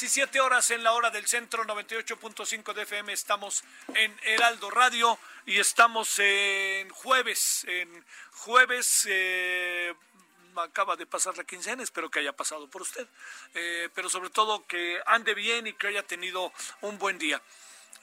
17 horas en la hora del centro, 98.5 de FM. Estamos en Heraldo Radio y estamos en jueves, en jueves. eh, acaba de pasar la quincena, espero que haya pasado por usted, Eh, pero sobre todo que ande bien y que haya tenido un buen día.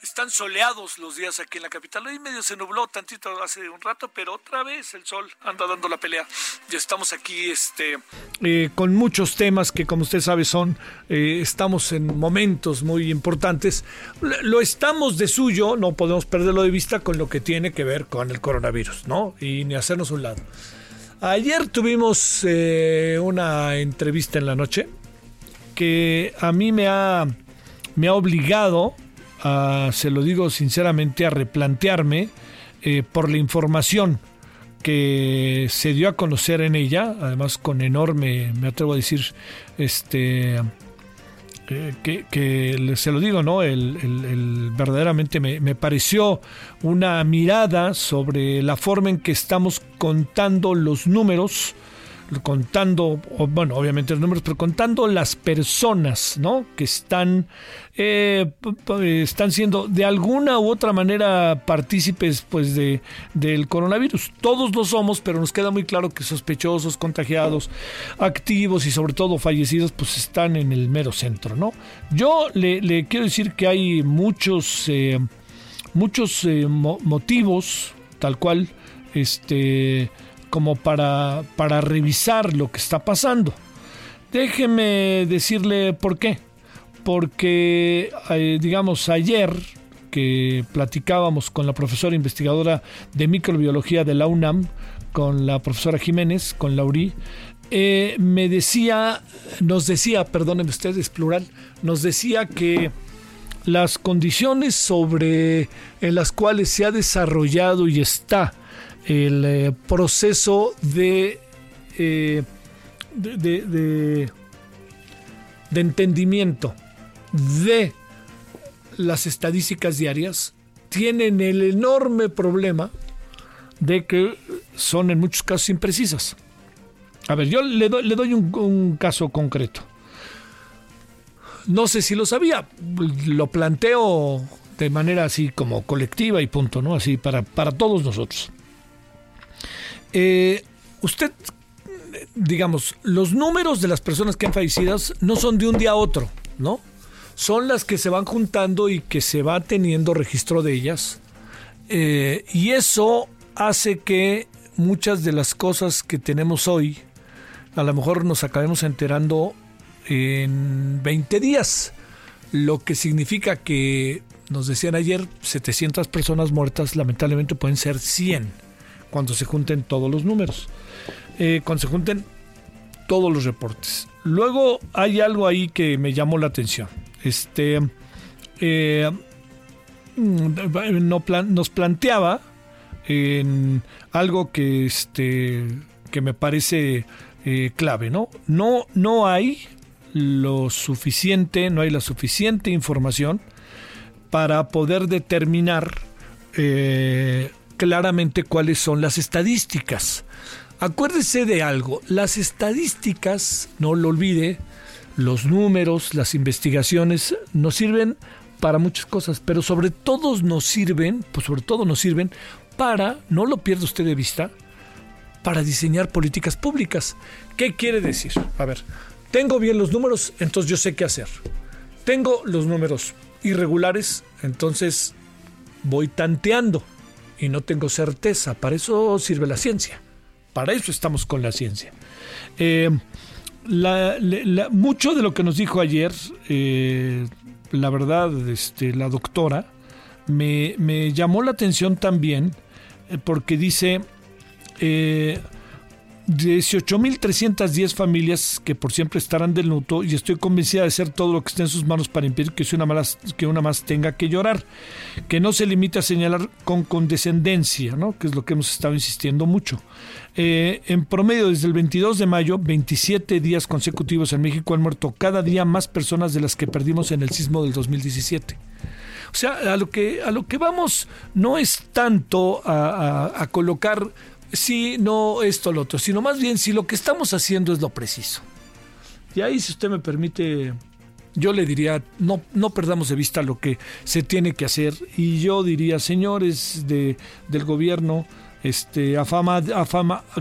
Están soleados los días aquí en la capital. Hoy medio se nubló tantito hace un rato, pero otra vez el sol anda dando la pelea. Ya estamos aquí, este, eh, con muchos temas que, como usted sabe, son, eh, estamos en momentos muy importantes. Lo estamos de suyo, no podemos perderlo de vista con lo que tiene que ver con el coronavirus, ¿no? Y ni hacernos un lado. Ayer tuvimos eh, una entrevista en la noche que a mí me ha, me ha obligado, se lo digo sinceramente, a replantearme eh, por la información que se dio a conocer en ella, además con enorme, me atrevo a decir, este eh, que, se lo digo, ¿no? El- el- verdaderamente me, me pareció una mirada sobre la forma en que estamos contando los números, contando, bueno, obviamente los números, pero contando las personas, ¿no? Que están, eh, están siendo de alguna u otra manera partícipes, pues, de, del coronavirus. Todos lo somos, pero nos queda muy claro que sospechosos, contagiados, activos y sobre todo fallecidos, pues, están en el mero centro, ¿no? Yo le, quiero decir que hay muchos, eh, muchos eh, mo- motivos, tal cual, este como para, para revisar lo que está pasando. Déjeme decirle por qué. Porque, eh, digamos, ayer que platicábamos con la profesora investigadora de microbiología de la UNAM, con la profesora Jiménez, con Laurí, eh, me decía, nos decía, perdónenme ustedes, plural, nos decía que las condiciones sobre en las cuales se ha desarrollado y está el eh, proceso de, eh, de- de- de entendimiento de las estadísticas diarias tienen el enorme problema de que son en muchos casos imprecisas. A ver, yo le doy, le doy un, un caso concreto. No sé si lo sabía, lo planteo de manera así como colectiva y punto, ¿no? Así para, para todos nosotros. Eh, usted, digamos, los números de las personas que han fallecido no son de un día a otro, ¿no? Son las que se van juntando y que se va teniendo registro de ellas. Eh, y eso hace que muchas de las cosas que tenemos hoy, a lo mejor nos acabemos enterando en 20 días, lo que significa que, nos decían ayer, 700 personas muertas, lamentablemente pueden ser 100 cuando se junten todos los números, eh, cuando se junten todos los reportes. Luego hay algo ahí que me llamó la atención. Este eh, mm, no plan- nos planteaba en algo que este que me parece eh, clave, ¿no? No no hay lo suficiente, no hay la suficiente información para poder determinar claramente cuáles son las estadísticas. Acuérdese de algo, las estadísticas, no lo olvide, los números, las investigaciones nos sirven para muchas cosas, pero sobre todo nos sirven, pues sobre todo nos sirven para, no lo pierda usted de vista, para diseñar políticas públicas. ¿Qué quiere decir? A ver, tengo bien los números, entonces yo sé qué hacer. Tengo los números irregulares, entonces voy tanteando y no tengo certeza. Para eso sirve la ciencia. Para eso estamos con la ciencia. Eh, mucho de lo que nos dijo ayer, eh, la verdad, este, la doctora, me, me, llamó la atención también eh, porque dice, 18.310 familias que por siempre estarán del luto y estoy convencida de hacer todo lo que esté en sus manos para impedir que una, más, que una más tenga que llorar. Que no se limite a señalar con condescendencia, ¿no? que es lo que hemos estado insistiendo mucho. Eh, en promedio, desde el 22 de mayo, 27 días consecutivos en México han muerto cada día más personas de las que perdimos en el sismo del 2017. O sea, a lo que, a lo que vamos no es tanto a colocar si no esto, lo otro, sino más bien si lo que estamos haciendo es lo preciso. Y ahí, si usted me permite, yo le diría, no, no perdamos de vista lo que se tiene que hacer. Y yo diría, señores de, del gobierno, este, afama,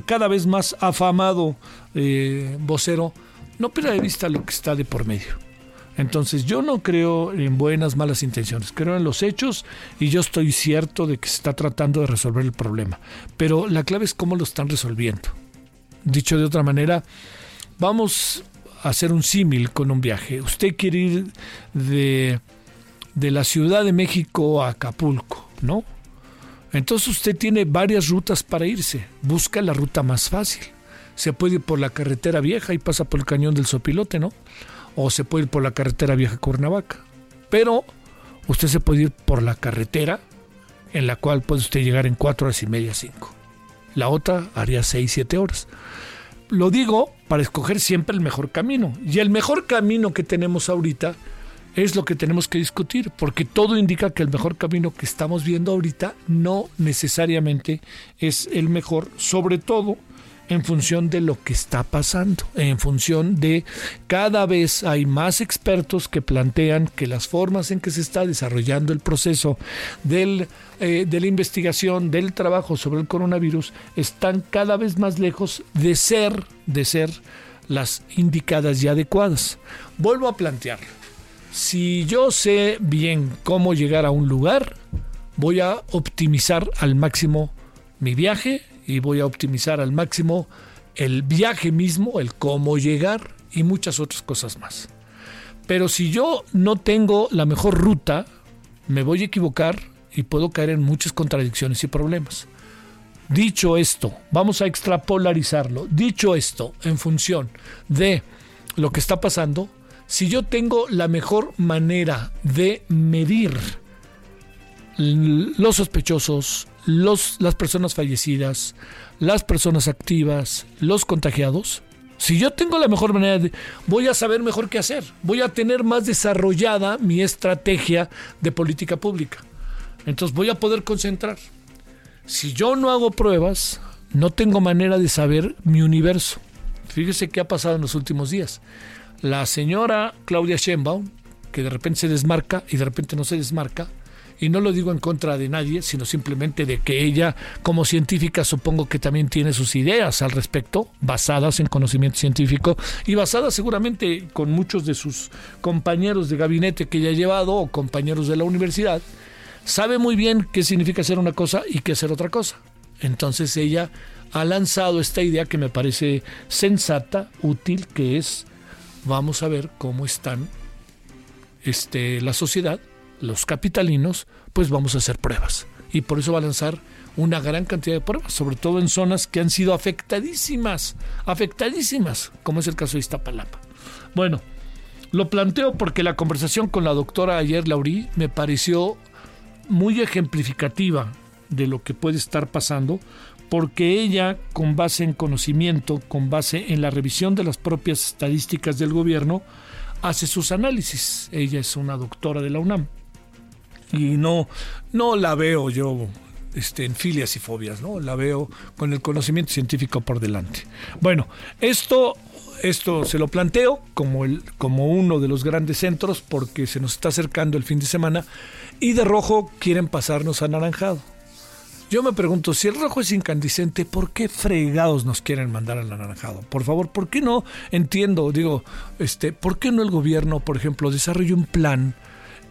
cada vez más afamado eh, vocero, no pierda de vista lo que está de por medio. Entonces yo no creo en buenas, malas intenciones, creo en los hechos y yo estoy cierto de que se está tratando de resolver el problema. Pero la clave es cómo lo están resolviendo. Dicho de otra manera, vamos a hacer un símil con un viaje. Usted quiere ir de, de la Ciudad de México a Acapulco, ¿no? Entonces usted tiene varias rutas para irse. Busca la ruta más fácil. Se puede ir por la carretera vieja y pasa por el cañón del Sopilote, ¿no? O se puede ir por la carretera vieja Cuernavaca. Pero usted se puede ir por la carretera en la cual puede usted llegar en cuatro horas y media, cinco. La otra haría seis, siete horas. Lo digo para escoger siempre el mejor camino. Y el mejor camino que tenemos ahorita es lo que tenemos que discutir, porque todo indica que el mejor camino que estamos viendo ahorita no necesariamente es el mejor, sobre todo en función de lo que está pasando, en función de cada vez hay más expertos que plantean que las formas en que se está desarrollando el proceso del, eh, de la investigación, del trabajo sobre el coronavirus, están cada vez más lejos de ser, de ser las indicadas y adecuadas. Vuelvo a plantear, si yo sé bien cómo llegar a un lugar, voy a optimizar al máximo mi viaje y voy a optimizar al máximo el viaje mismo, el cómo llegar y muchas otras cosas más. Pero si yo no tengo la mejor ruta, me voy a equivocar y puedo caer en muchas contradicciones y problemas. Dicho esto, vamos a extrapolarizarlo. Dicho esto, en función de lo que está pasando, si yo tengo la mejor manera de medir los sospechosos, los, las personas fallecidas, las personas activas, los contagiados, si yo tengo la mejor manera de, voy a saber mejor qué hacer, voy a tener más desarrollada mi estrategia de política pública. Entonces voy a poder concentrar. Si yo no hago pruebas, no tengo manera de saber mi universo. Fíjese qué ha pasado en los últimos días. La señora Claudia Sheinbaum, que de repente se desmarca y de repente no se desmarca, y no lo digo en contra de nadie, sino simplemente de que ella, como científica, supongo que también tiene sus ideas al respecto, basadas en conocimiento científico y basadas seguramente con muchos de sus compañeros de gabinete que ella ha llevado o compañeros de la universidad, sabe muy bien qué significa hacer una cosa y qué hacer otra cosa. Entonces ella ha lanzado esta idea que me parece sensata, útil, que es vamos a ver cómo están este, la sociedad los capitalinos, pues vamos a hacer pruebas. Y por eso va a lanzar una gran cantidad de pruebas, sobre todo en zonas que han sido afectadísimas, afectadísimas, como es el caso de Iztapalapa. Bueno, lo planteo porque la conversación con la doctora ayer, Laurí, me pareció muy ejemplificativa de lo que puede estar pasando, porque ella, con base en conocimiento, con base en la revisión de las propias estadísticas del gobierno, hace sus análisis. Ella es una doctora de la UNAM y no, no la veo yo este, en filias y fobias, ¿no? La veo con el conocimiento científico por delante. Bueno, esto esto se lo planteo como, el, como uno de los grandes centros porque se nos está acercando el fin de semana y de rojo quieren pasarnos a anaranjado. Yo me pregunto, si el rojo es incandescente, ¿por qué fregados nos quieren mandar al anaranjado? Por favor, ¿por qué no? Entiendo, digo, este, ¿por qué no el gobierno, por ejemplo, desarrolla un plan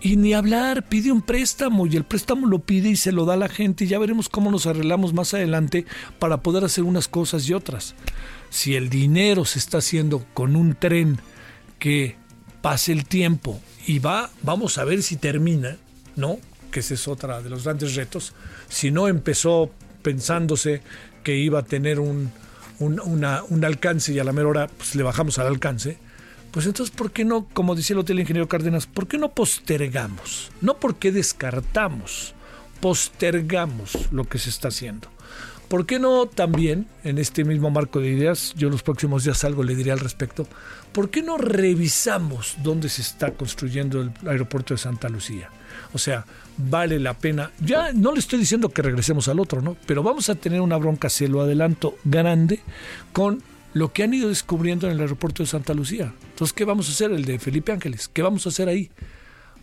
y ni hablar, pide un préstamo y el préstamo lo pide y se lo da la gente y ya veremos cómo nos arreglamos más adelante para poder hacer unas cosas y otras. Si el dinero se está haciendo con un tren que pase el tiempo y va, vamos a ver si termina, ¿no? Que ese es otra de los grandes retos si no empezó pensándose que iba a tener un, un, alcance y a la mera hora pues, le bajamos al alcance, pues entonces, ¿por qué no, como decía el hotel ingeniero Cárdenas, ¿por qué no postergamos? No porque descartamos, postergamos lo que se está haciendo. ¿Por qué no también, en este mismo marco de ideas, yo los próximos días algo le diré al respecto, ¿por qué no revisamos dónde se está construyendo el aeropuerto de Santa Lucía? O sea, vale la pena. Ya no le estoy diciendo que regresemos al otro, ¿no? Pero vamos a tener una bronca, se lo adelanto, grande con lo que han ido descubriendo en el aeropuerto de Santa Lucía. Entonces, ¿qué vamos a hacer? El de Felipe Ángeles. ¿Qué vamos a hacer ahí?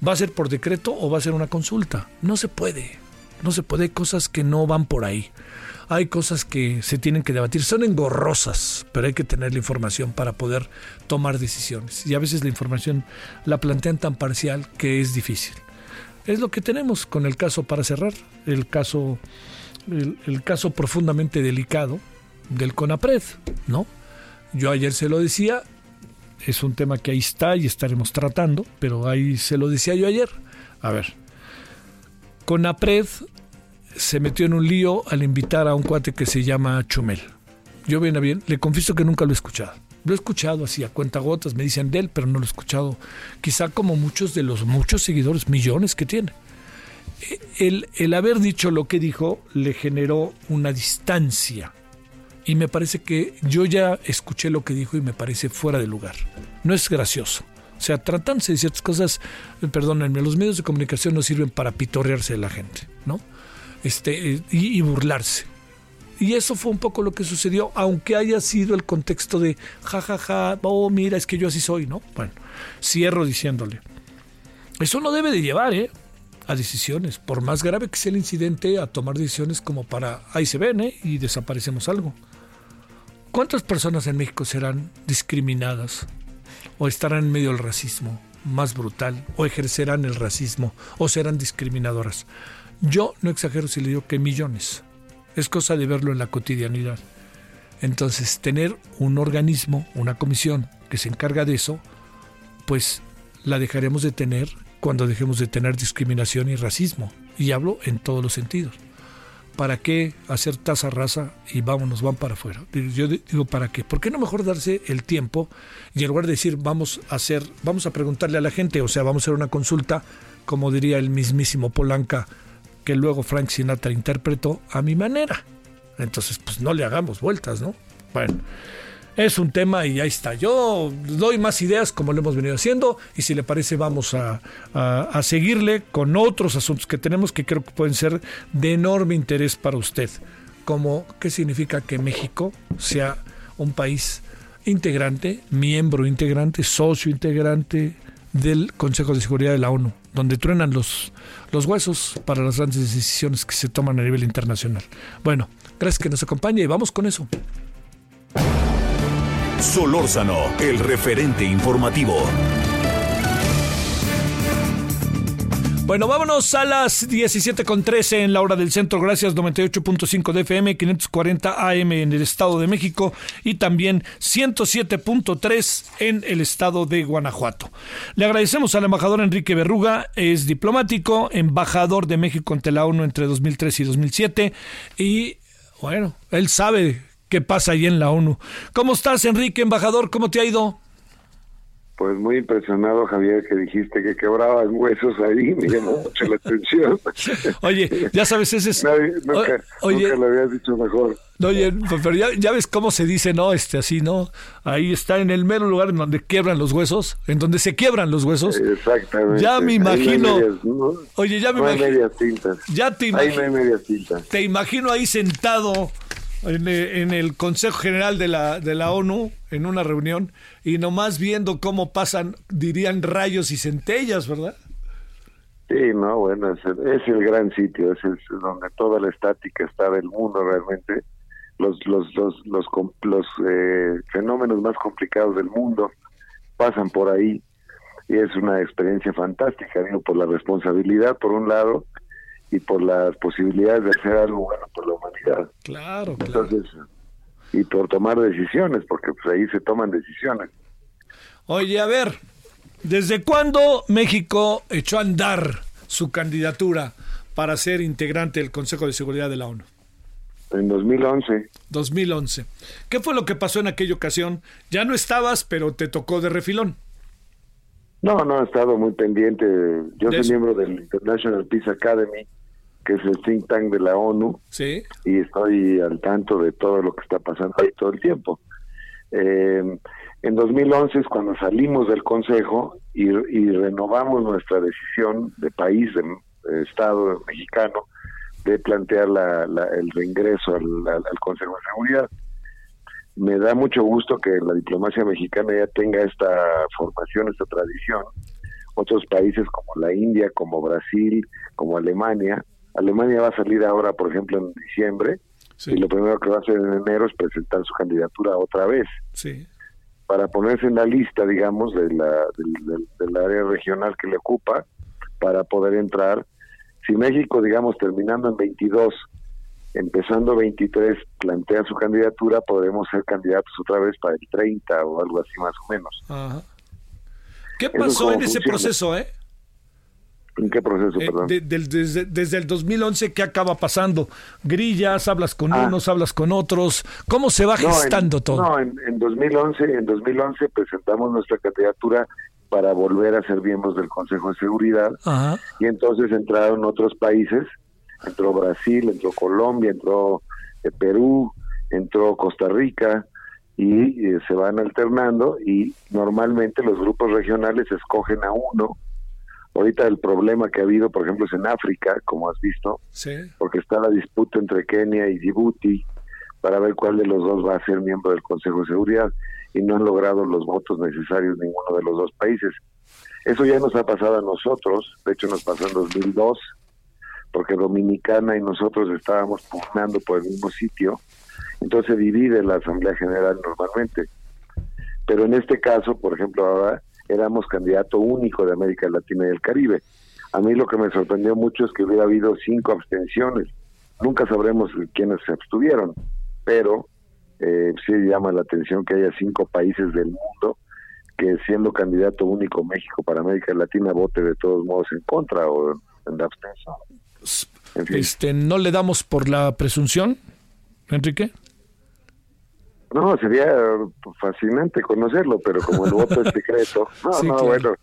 ¿Va a ser por decreto o va a ser una consulta? No se puede. No se puede. Hay cosas que no van por ahí. Hay cosas que se tienen que debatir. Son engorrosas, pero hay que tener la información para poder tomar decisiones. Y a veces la información la plantean tan parcial que es difícil es lo que tenemos con el caso para cerrar, el caso, el, caso profundamente delicado del CONAPRED, ¿no? Yo ayer se lo decía, es un tema que ahí está y estaremos tratando, pero ahí se lo decía yo ayer. A ver, CONAPRED se metió en un lío al invitar a un cuate que se llama Chumel. Yo bien a bien, le confieso que nunca lo he escuchado. Lo he escuchado así a cuentagotas, me dicen de él, pero no lo he escuchado. Quizá como muchos de los muchos seguidores, millones que tiene. El, el haber dicho lo que dijo le generó una distancia. Y me parece que yo ya escuché lo que dijo y me parece fuera de lugar. No es gracioso. O sea, tratándose de ciertas cosas, perdónenme, los medios de comunicación no sirven para pitorrearse de la gente, ¿no? Este, y burlarse. Y eso fue un poco lo que sucedió, aunque haya sido el contexto de jajaja, ja, ja, oh, mira, es que yo así soy, ¿no? Bueno, cierro diciéndole. Eso no debe de llevar, ¿eh? A decisiones, por más grave que sea el incidente, a tomar decisiones como para, ahí se ven, ¿eh? Y desaparecemos algo. ¿Cuántas personas en México serán discriminadas o estarán en medio del racismo más brutal o ejercerán el racismo o serán discriminadoras? Yo no exagero si le digo que millones es cosa de verlo en la cotidianidad. Entonces, tener un organismo, una comisión que se encarga de eso, pues la dejaremos de tener cuando dejemos de tener discriminación y racismo. Y hablo en todos los sentidos. ¿Para qué hacer tasa raza y vámonos, van para afuera? Yo digo, ¿para qué? ¿Por qué no mejor darse el tiempo y en lugar de decir, vamos a hacer, vamos a preguntarle a la gente, o sea, vamos a hacer una consulta, como diría el mismísimo Polanca, que luego Frank Sinatra interpretó a mi manera. Entonces, pues no le hagamos vueltas, ¿no? Bueno, es un tema y ahí está. Yo doy más ideas como lo hemos venido haciendo y si le parece vamos a, a, seguirle con otros asuntos que tenemos que creo que pueden ser de enorme interés para usted. Como qué significa que México sea un país integrante, miembro integrante, socio integrante del Consejo de Seguridad de la ONU, donde truenan los los huesos para las grandes decisiones que se toman a nivel internacional. Bueno, gracias que nos acompañe y vamos con eso. Solórzano, el referente informativo. Bueno, vámonos a las 17.13 en la hora del centro. Gracias, 98.5 de FM, 540 AM en el Estado de México y también 107.3 en el Estado de Guanajuato. Le agradecemos al embajador Enrique Berruga, es diplomático, embajador de México ante la ONU entre 2003 y 2007 y bueno, él sabe qué pasa ahí en la ONU. ¿Cómo estás, Enrique, embajador? ¿Cómo te ha ido? Pues muy impresionado, Javier, que dijiste que quebraban huesos ahí, me llamó mucho la atención. Oye, ya sabes, ese es... nunca, oye, nunca lo habías dicho mejor. Oye, pero ya, ya, ves cómo se dice, ¿no? Este, así, ¿no? Ahí está en el mero lugar en donde quiebran los huesos, en donde se quiebran los huesos. Exactamente. Ya me imagino. Oye, ya me no imagino. Hay medias tintas. Ya te imagino. Ahí no hay medias tintas. Te imagino ahí sentado en, en, el Consejo General de la, de la ONU, en una reunión, y nomás viendo cómo pasan, dirían rayos y centellas, ¿verdad? Sí, no, bueno, es es el gran sitio, es, donde toda la estática está del mundo realmente los los los los, los eh, fenómenos más complicados del mundo pasan por ahí y es una experiencia fantástica digo por la responsabilidad por un lado y por las posibilidades de hacer algo bueno por la humanidad claro, entonces y por tomar decisiones porque pues ahí se toman decisiones oye a ver desde cuándo México echó a andar su candidatura para ser integrante del Consejo de Seguridad de la ONU en 2011. 2011. ¿Qué fue lo que pasó en aquella ocasión? Ya no estabas, pero te tocó de refilón. No, no, he estado muy pendiente. Yo soy miembro del International Peace Academy, que es el think tank de la ONU. Sí. Y estoy al tanto de todo lo que está pasando ahí todo el tiempo. Eh, en 2011 es cuando salimos del Consejo y, y renovamos nuestra decisión de país, de Estado mexicano, de plantear la, el reingreso al, al, Consejo de Seguridad. Me da mucho gusto que la diplomacia mexicana ya tenga esta formación, esta tradición. Otros países como la India, como Brasil, como Alemania. Alemania va a salir ahora, por ejemplo, en diciembre, y lo primero que va a hacer en enero es presentar su candidatura otra vez. Sí. Para ponerse en la lista, digamos, de la, del, del área regional que le ocupa, para poder entrar si México, digamos, terminando en 22, empezando 23, plantea su candidatura, podremos ser candidatos otra vez para el 30 o algo así más o menos. Ajá. ¿Qué pasó en ese proceso, eh? ¿En qué proceso, eh, perdón? desde, desde, el 2011, ¿qué acaba pasando? Grillas, hablas con ah. unos, hablas con otros. ¿Cómo se va gestando todo? No, en, en, 2011, en 2011 presentamos nuestra candidatura para volver a ser miembros del Consejo de Seguridad. Y entonces entraron otros países, entró Brasil, entró Colombia, entró eh, Perú, entró Costa Rica y eh, se van alternando y normalmente los grupos regionales escogen a uno. Ahorita el problema que ha habido, por ejemplo, es en África, como has visto, porque está la disputa entre Kenia y Djibouti para ver cuál de los dos va a ser miembro del Consejo de Seguridad y no han logrado los votos necesarios ninguno de los dos países. Eso ya nos ha pasado a nosotros, de hecho nos pasó en 2002, porque Dominicana y nosotros estábamos pugnando por el mismo sitio, entonces se divide la Asamblea General normalmente. Pero en este caso, por ejemplo, ahora éramos candidato único de América Latina y el Caribe. A mí lo que me sorprendió mucho es que hubiera habido cinco abstenciones. Nunca sabremos quiénes se abstuvieron, pero eh, sí llama la atención que haya cinco países del mundo que siendo candidato único México para América Latina vote de todos modos en contra o en la abstención. Este, ¿No le damos por la presunción, Enrique? No, sería fascinante conocerlo, pero como el voto es secreto, no, no, bueno,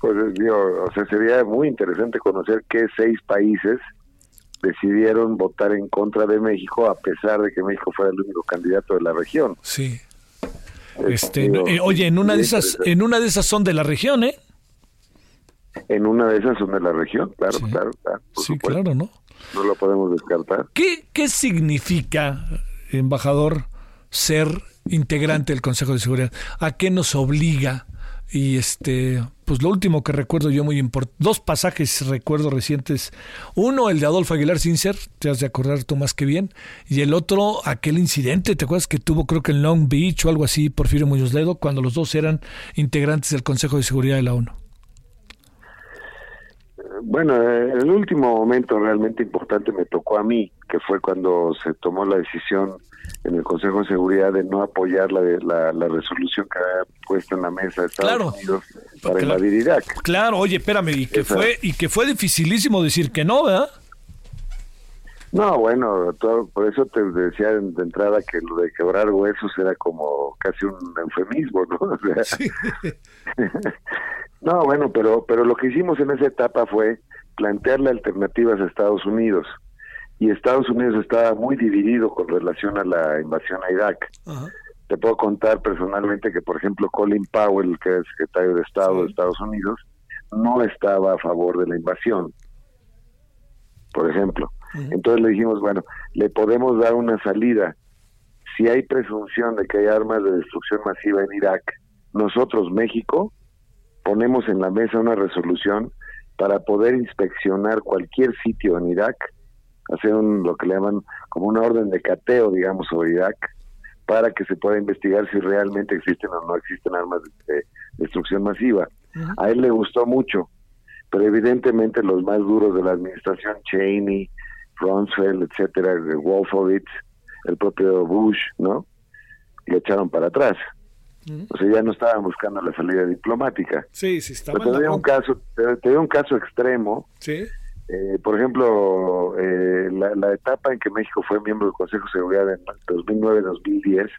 pues digo, o sea, sería muy interesante conocer qué seis países decidieron votar en contra de México a pesar de que México fuera el único candidato de la región. Sí. Este, eh, oye, en una de esas, en una de esas son de la región, ¿eh? En una de esas son de la región, claro, claro, claro. Sí, claro, ¿no? No lo podemos descartar. ¿Qué, ¿Qué significa, embajador, ser integrante del Consejo de Seguridad? ¿A qué nos obliga? Y este, pues lo último que recuerdo yo muy importante, dos pasajes recuerdo recientes. Uno, el de Adolfo Aguilar Sincer, te has de acordar tú más que bien. Y el otro, aquel incidente, ¿te acuerdas que tuvo creo que en Long Beach o algo así, Porfirio Muñoz Ledo, cuando los dos eran integrantes del Consejo de Seguridad de la ONU? Bueno, el último momento realmente importante me tocó a mí, que fue cuando se tomó la decisión en el Consejo de Seguridad de no apoyar la, la, la resolución que había puesto en la mesa de Estados Unidos para invadir Irak. Claro, oye, espérame, y que, fue, y que fue dificilísimo decir que no, ¿verdad? No, bueno, por eso te decía de entrada que lo de quebrar huesos era como casi un eufemismo, ¿no? no, bueno, pero, pero lo que hicimos en esa etapa fue plantearle alternativas a Estados Unidos. Y Estados Unidos estaba muy dividido con relación a la invasión a Irak. Te puedo contar personalmente que, por ejemplo, Colin Powell, que es secretario de Estado de Estados Unidos, no estaba a favor de la invasión, por ejemplo. Entonces le dijimos, bueno, le podemos dar una salida. Si hay presunción de que hay armas de destrucción masiva en Irak, nosotros, México, ponemos en la mesa una resolución para poder inspeccionar cualquier sitio en Irak, hacer un, lo que le llaman como una orden de cateo, digamos, sobre Irak, para que se pueda investigar si realmente existen o no existen armas de, destrucción masiva. A él le gustó mucho, pero evidentemente los más duros de la administración, Cheney, Rumsfeld, etcétera, Wolfowitz, el propio Bush, ¿no? Le echaron para atrás. O sea, ya no estaban buscando la salida diplomática. Sí, sí, estaba Pero te doy un caso, te, un caso extremo. Sí. Eh, por ejemplo, eh, la, etapa en que México fue miembro del Consejo de Seguridad en 2009-2010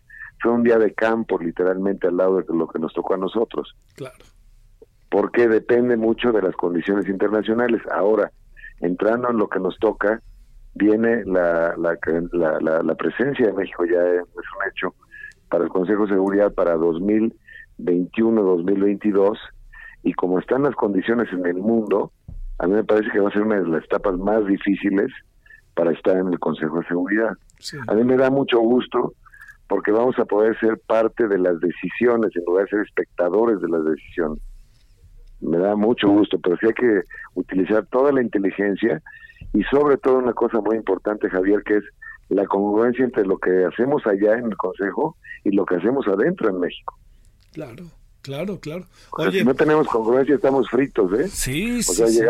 fue un día de campo, literalmente, al lado de lo que nos tocó a nosotros. Claro. Porque depende mucho de las condiciones internacionales. Ahora, entrando en lo que nos toca, viene la, la, la, la, presencia de México, ya es un hecho, para el Consejo de Seguridad para 2021-2022, y como están las condiciones en el mundo, a mí me parece que va a ser una de las etapas más difíciles para estar en el Consejo de Seguridad. A mí me da mucho gusto porque vamos a poder ser parte de las decisiones en lugar de ser espectadores de las decisiones. Me da mucho gusto, pero sí hay que utilizar toda la inteligencia y sobre todo una cosa muy importante, Javier, que es la congruencia entre lo que hacemos allá en el Consejo y lo que hacemos adentro en México. Claro, claro, claro. Oye, si no tenemos congruencia estamos fritos, ¿eh? Sí, o sea, sí,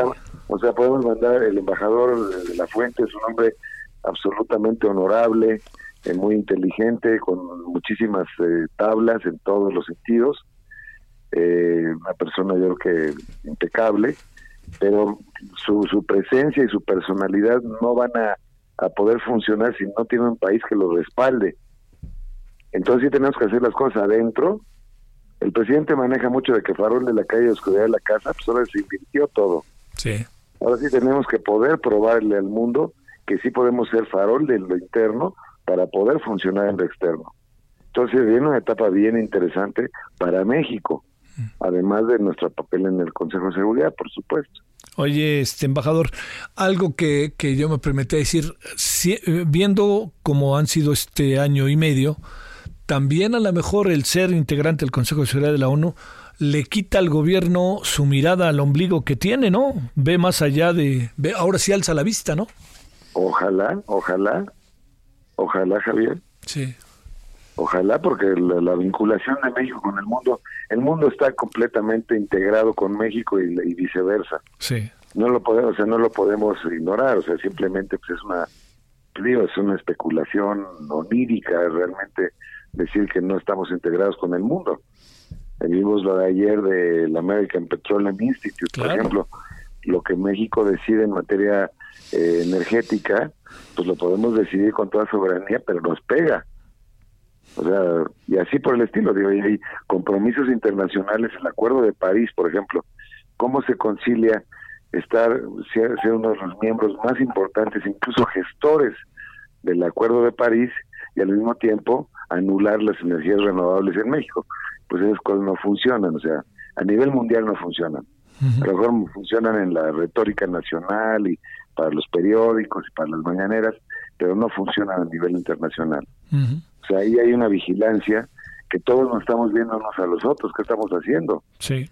O sea, podemos mandar el embajador de la Fuente, es un hombre absolutamente honorable, eh, muy inteligente, con muchísimas eh, tablas en todos los sentidos, eh, una persona yo creo que impecable, pero su, su presencia y su personalidad no van a, poder funcionar si no tiene un país que lo respalde. Entonces sí tenemos que hacer las cosas adentro. El presidente maneja mucho de que farol de la calle, oscuridad de la casa, pues ahora se invirtió todo. Sí. Ahora sí tenemos que poder probarle al mundo que sí podemos ser farol de lo interno para poder funcionar en lo externo. Entonces viene una etapa bien interesante para México además de nuestro papel en el Consejo de Seguridad, por supuesto. Oye, este embajador, algo que, que yo me permití decir, eh, viendo cómo han sido este año y medio, también a lo mejor el ser integrante del Consejo de Seguridad de la ONU le quita al gobierno su mirada al ombligo que tiene, ¿no? Ve más allá de, ve, ahora sí alza la vista, ¿no? Ojalá, ojalá, ojalá, Javier. Sí. Ojalá, porque la, vinculación de México con el mundo, el mundo está completamente integrado con México y, viceversa. Sí. No lo podemos, o sea, no lo podemos ignorar, o sea, simplemente pues es una, digo, es una especulación onírica realmente decir que no estamos integrados con el mundo. Vimos lo de ayer del American Petroleum Institute, por ejemplo, lo que México decide en materia eh, energética, pues lo podemos decidir con toda soberanía, pero nos pega o sea, y así por el estilo, digo, y hay compromisos internacionales, el Acuerdo de París, por ejemplo, ¿cómo se concilia estar, ser, uno de los miembros más importantes, incluso gestores del Acuerdo de París, y al mismo tiempo anular las energías renovables en México? Pues esas cosas no funcionan, o sea, a nivel mundial no funcionan. A lo mejor funcionan en la retórica nacional y para los periódicos y para las mañaneras, pero no funcionan a nivel internacional. O sea, ahí hay una vigilancia que todos nos estamos viendo unos a los otros, ¿qué estamos haciendo? Sí.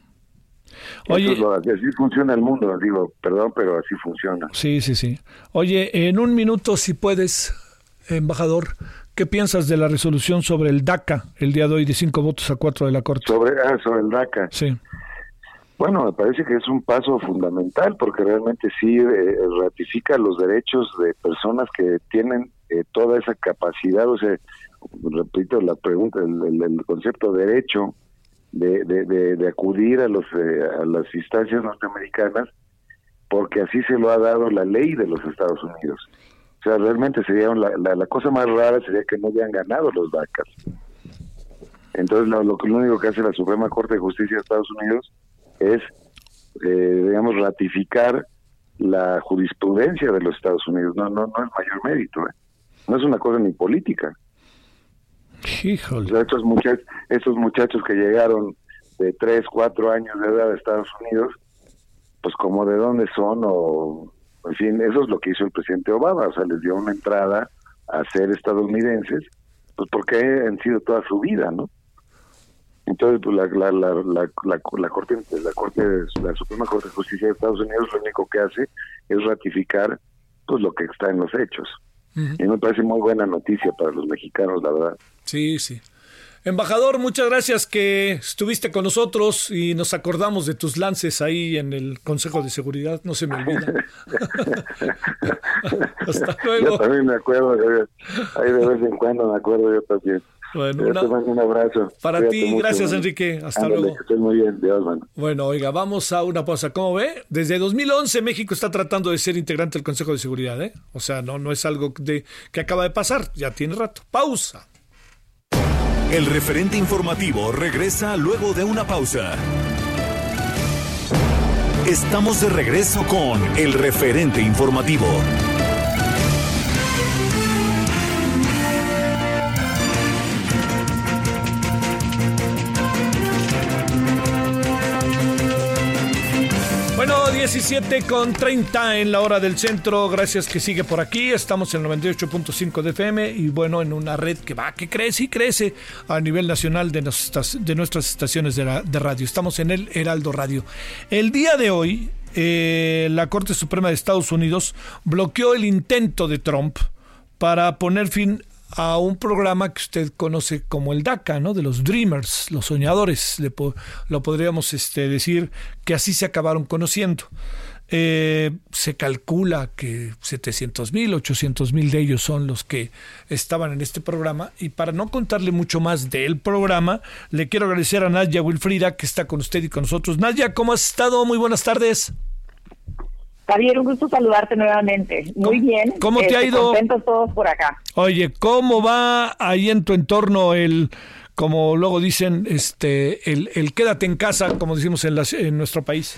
Oye, así funciona el mundo, digo, perdón, pero así funciona. Sí, sí, sí. Oye, en un minuto, si puedes, embajador, ¿qué piensas de la resolución sobre el DACA el día de hoy de cinco votos a cuatro de la Corte? Sobre, ah, sobre el DACA. Sí. Bueno, me parece que es un paso fundamental porque realmente sí eh, ratifica los derechos de personas que tienen eh, toda esa capacidad, o sea, repito la pregunta, el, concepto derecho de, de, acudir a, los, eh, a las instancias norteamericanas, porque así se lo ha dado la ley de los Estados Unidos. O sea, realmente sería la, la, cosa más rara sería que no hubieran ganado los vacas. Entonces, lo, lo, único que hace la Suprema Corte de Justicia de Estados Unidos es, eh, digamos, ratificar la jurisprudencia de los Estados Unidos. No, no, no es mayor mérito. ¿eh? No es una cosa ni política. Híjole. estos, muchachos, estos muchachos que llegaron de 3, 4 años de edad a Estados Unidos, pues como de dónde son o en fin, eso es lo que hizo el presidente Obama, o sea, les dio una entrada a ser estadounidenses, pues porque han sido toda su vida, ¿no? Entonces, pues la, la, la, la, la, Corte, la Corte, la Suprema Corte de Justicia de Estados Unidos lo único que hace es ratificar pues lo que está en los hechos. Y me parece muy buena noticia para los mexicanos, la verdad. Sí, sí. Embajador, muchas gracias que estuviste con nosotros y nos acordamos de tus lances ahí en el Consejo de Seguridad, no se me olvida. Hasta luego. Yo también me acuerdo, ahí de vez en cuando me acuerdo yo también. Bueno, un abrazo. Para ti, gracias Enrique. Hasta luego. muy bien. Dios, Bueno, oiga, vamos a una pausa. ¿Cómo ve? Desde 2011 México está tratando de ser integrante del Consejo de Seguridad, ¿eh? O sea, no, no es algo de, que acaba de pasar, ya tiene rato. Pausa. El referente informativo regresa luego de una pausa. Estamos de regreso con el referente informativo. 17 con 30 en la hora del centro. Gracias que sigue por aquí. Estamos en el 98.5 de FM y bueno, en una red que va, que crece y crece a nivel nacional de, nuestras, de nuestras estaciones de, radio. Estamos en el Heraldo Radio. El día de hoy, eh, la Corte Suprema de Estados Unidos bloqueó el intento de Trump para poner fin a un programa que usted conoce como el DACA, ¿no? De los Dreamers, los soñadores, lo podríamos este, decir que así se acabaron conociendo. Eh, se calcula que 700 mil, 800 mil de ellos son los que estaban en este programa. Y para no contarle mucho más del programa, le quiero agradecer a Nadia Wilfrida que está con usted y con nosotros. Nadia, ¿cómo has estado? Muy buenas tardes. Javier, un gusto saludarte nuevamente. Muy bien. ¿Cómo te ha este, ido? Contentos todos por acá. Oye, ¿cómo va ahí en tu entorno el, como luego dicen, este, el, el quédate en casa, como decimos en, en nuestro país?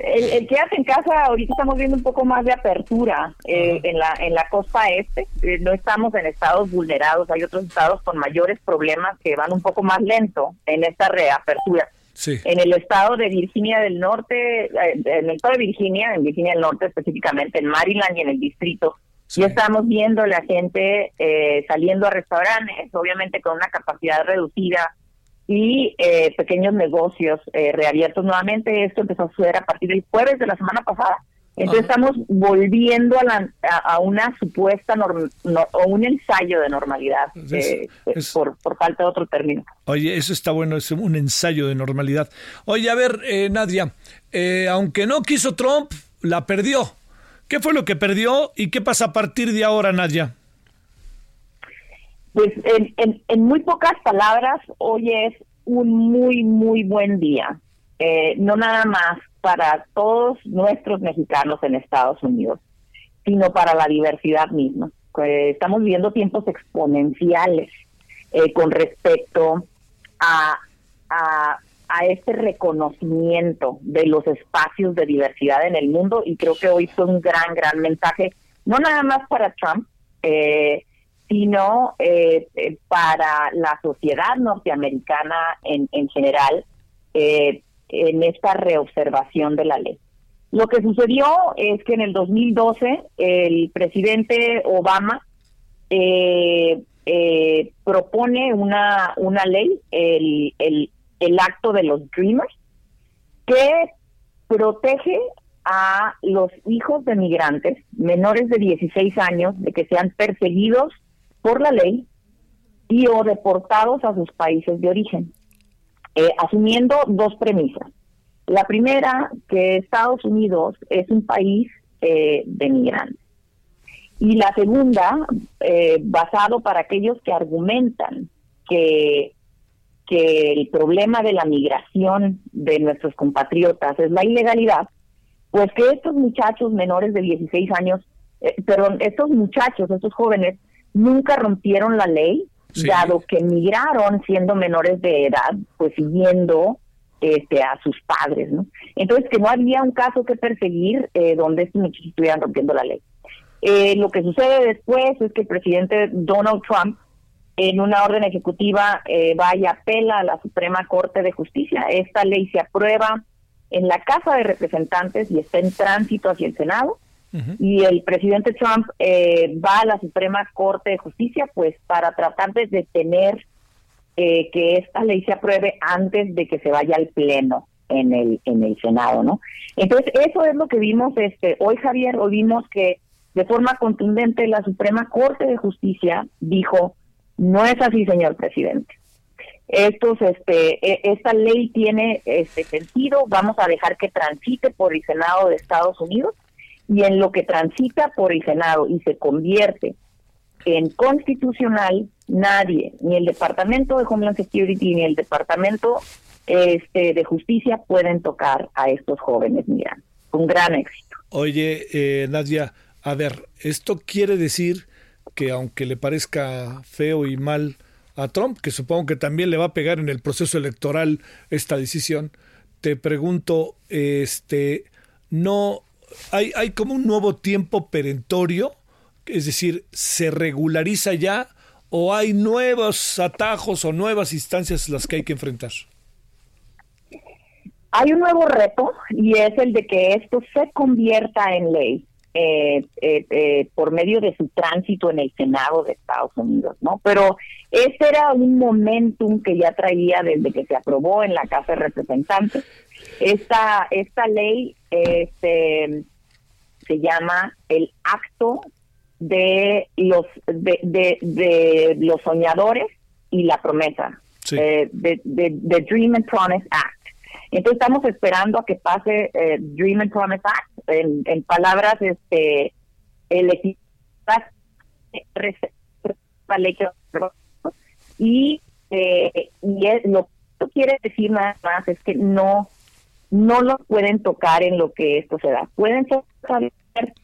El, quédate en casa, ahorita estamos viendo un poco más de apertura eh, en la en la costa este. Eh, no estamos en estados vulnerados, hay otros estados con mayores problemas que van un poco más lento en esta reapertura. En el estado de Virginia del Norte, eh, en el estado de Virginia, en Virginia del Norte específicamente, en Maryland y en el distrito, ya estamos viendo la gente eh, saliendo a restaurantes, obviamente con una capacidad reducida y eh, pequeños negocios reabiertos nuevamente. Esto empezó a suceder a partir del jueves de la semana pasada entonces estamos volviendo a, una supuesta o un ensayo de normalidad, eh, por, falta de otro término. Oye, eso está bueno, es un ensayo de normalidad. Oye, a ver, eh, Nadia, eh, aunque no quiso Trump, la perdió. ¿Qué fue lo que perdió y qué pasa a partir de ahora, Nadia? Pues en, en muy pocas palabras, hoy es un muy, muy buen día. no nada más para todos nuestros mexicanos en Estados Unidos, sino para la diversidad misma. estamos viviendo tiempos exponenciales eh, con respecto a, a, este reconocimiento de los espacios de diversidad en el mundo y creo que hoy fue un gran, gran mensaje, no nada más para Trump, eh, sino eh, para la sociedad norteamericana en, en general, eh, en esta reobservación de la ley. Lo que sucedió es que en el 2012 el presidente Obama eh, eh, propone una, una ley, el, el, el acto de los Dreamers, que protege a los hijos de migrantes menores de 16 años de que sean perseguidos por la ley y o deportados a sus países de origen. Eh, asumiendo dos premisas. La primera, que Estados Unidos es un país eh, de migrantes. Y la segunda, eh, basado para aquellos que argumentan que, que el problema de la migración de nuestros compatriotas es la ilegalidad, pues que estos muchachos menores de 16 años eh, perdón, estos muchachos, estos jóvenes, nunca rompieron la ley, dado que migraron siendo menores de edad, pues siguiendo este, a sus padres, ¿no? Entonces, que no había un caso que perseguir eh, donde estos muchachos estuvieran rompiendo la ley. Eh, lo que sucede después es que el presidente Donald Trump, en una orden ejecutiva, eh, va y apela a la Suprema Corte de Justicia. Esta ley se aprueba en la Casa de Representantes y está en tránsito hacia el Senado. Y el presidente Trump eh, va a la Suprema Corte de Justicia, pues para tratar de detener eh, que esta ley se apruebe antes de que se vaya al pleno en el en el Senado, ¿no? Entonces eso es lo que vimos este hoy Javier, hoy vimos que de forma contundente la Suprema Corte de Justicia dijo no es así, señor presidente. Estos, este, e, esta ley tiene este sentido. Vamos a dejar que transite por el Senado de Estados Unidos y en lo que transita por el Senado y se convierte en constitucional, nadie, ni el Departamento de Homeland Security ni el Departamento este, de Justicia pueden tocar a estos jóvenes mira, con gran éxito. Oye, eh, Nadia, a ver, esto quiere decir que aunque le parezca feo y mal a Trump, que supongo que también le va a pegar en el proceso electoral esta decisión, te pregunto, este, no hay, hay como un nuevo tiempo perentorio, es decir, ¿se regulariza ya o hay nuevos atajos o nuevas instancias las que hay que enfrentar? Hay un nuevo reto y es el de que esto se convierta en ley eh, eh, eh, por medio de su tránsito en el Senado de Estados Unidos, ¿no? Pero ese era un momentum que ya traía desde que se aprobó en la Casa de Representantes esta, esta ley este, se llama el acto de los de, de, los soñadores y la promesa eh, de, de, Dream and Promise Act. Entonces estamos esperando a que pase eh, Dream and Promise Act. En, palabras este el y eh, y es, lo que quiere decir nada más es que no no lo pueden tocar en lo que esto se da. Pueden ser,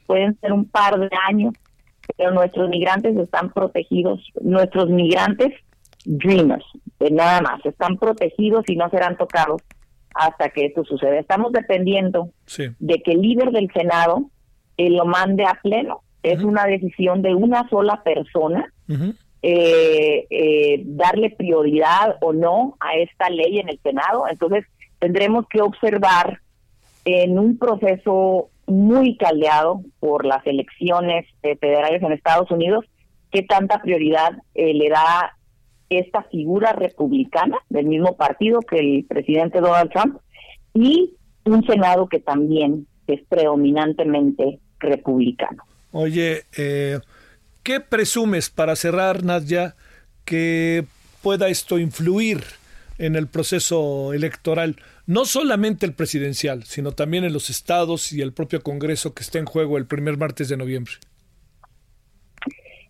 pueden ser un par de años, pero nuestros migrantes están protegidos, nuestros migrantes dreamers, nada más, están protegidos y no serán tocados hasta que esto suceda. Estamos dependiendo de que el líder del Senado eh, lo mande a pleno. Es una decisión de una sola persona. Eh, eh, darle prioridad o no a esta ley en el Senado. Entonces, tendremos que observar en un proceso muy caldeado por las elecciones eh, federales en Estados Unidos qué tanta prioridad eh, le da esta figura republicana del mismo partido que el presidente Donald Trump y un Senado que también es predominantemente republicano. Oye, eh, ¿qué presumes para cerrar, Nadia, que pueda esto influir en el proceso electoral, no solamente el presidencial, sino también en los estados y el propio Congreso que está en juego el primer martes de noviembre?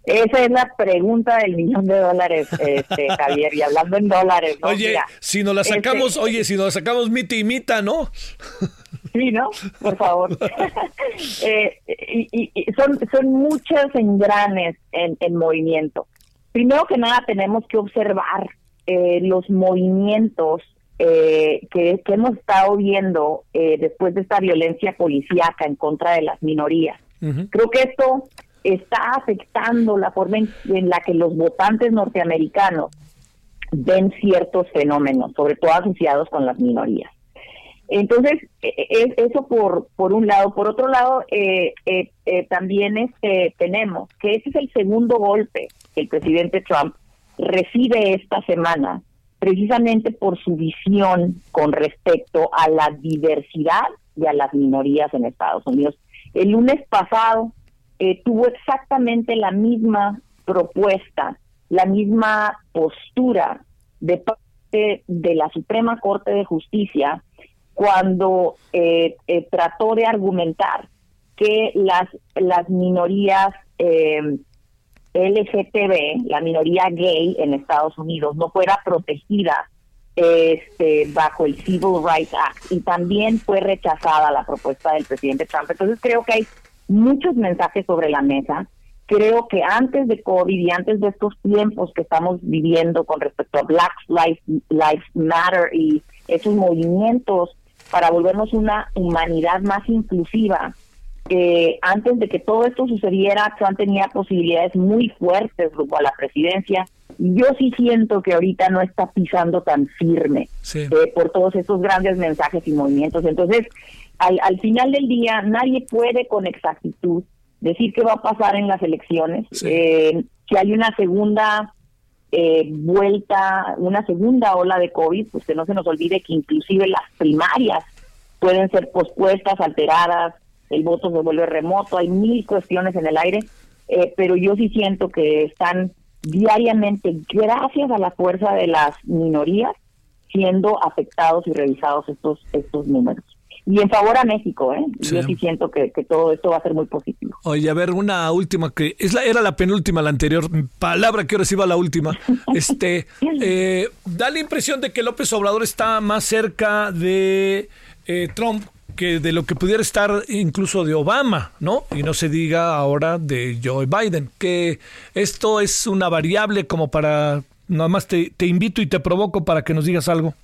Esa es la pregunta del millón de dólares, este, Javier, y hablando en dólares. Oye, si nos la este sacamos, oye, si nos la sacamos mita y mita, ¿no? Sí, ¿no? Por favor. Eh, y, son, son muchos engranes en, en movimiento. Primero que nada tenemos que observar eh, los movimientos eh, que, hemos estado viendo eh, después de esta violencia policíaca en contra de las minorías. Creo que esto está afectando la forma en, la que los votantes norteamericanos ven ciertos fenómenos, sobre todo asociados con las minorías. Entonces, e, e, eso por, por un lado. Por otro lado, también este, tenemos que ese es el segundo golpe que el presidente Trump recibe esta semana precisamente por su visión con respecto a la diversidad y a las minorías en Estados Unidos. El lunes pasado eh, tuvo exactamente la misma propuesta, la misma postura de parte de la Suprema Corte de Justicia cuando eh, eh, trató de argumentar que las, las minorías eh, LGTB, la minoría gay en Estados Unidos, no fuera protegida este, bajo el Civil Rights Act y también fue rechazada la propuesta del presidente Trump. Entonces creo que hay muchos mensajes sobre la mesa. Creo que antes de COVID y antes de estos tiempos que estamos viviendo con respecto a Black Lives, Lives Matter y esos movimientos para volvernos una humanidad más inclusiva, eh, antes de que todo esto sucediera, Trump tenía posibilidades muy fuertes rumbo a la presidencia. Yo sí siento que ahorita no está pisando tan firme eh, por todos estos grandes mensajes y movimientos. Entonces, al, al final del día, nadie puede con exactitud decir qué va a pasar en las elecciones. Eh, si hay una segunda eh, vuelta, una segunda ola de COVID, pues que no se nos olvide que inclusive las primarias pueden ser pospuestas, alteradas, el voto se vuelve remoto, hay mil cuestiones en el aire, eh, pero yo sí siento que están diariamente, gracias a la fuerza de las minorías, siendo afectados y revisados estos, estos números y en favor a México, ¿eh? Yo sí siento que, todo esto va a ser muy positivo. Oye, a ver, una última que es la, era la penúltima, la anterior palabra que ahora sí va la última. Este, eh, da la impresión de que López Obrador está más cerca de eh, Trump que de lo que pudiera estar incluso de Obama, ¿no? Y no se diga ahora de Joe Biden, que esto es una variable como para, nada más te, te invito y te provoco para que nos digas algo.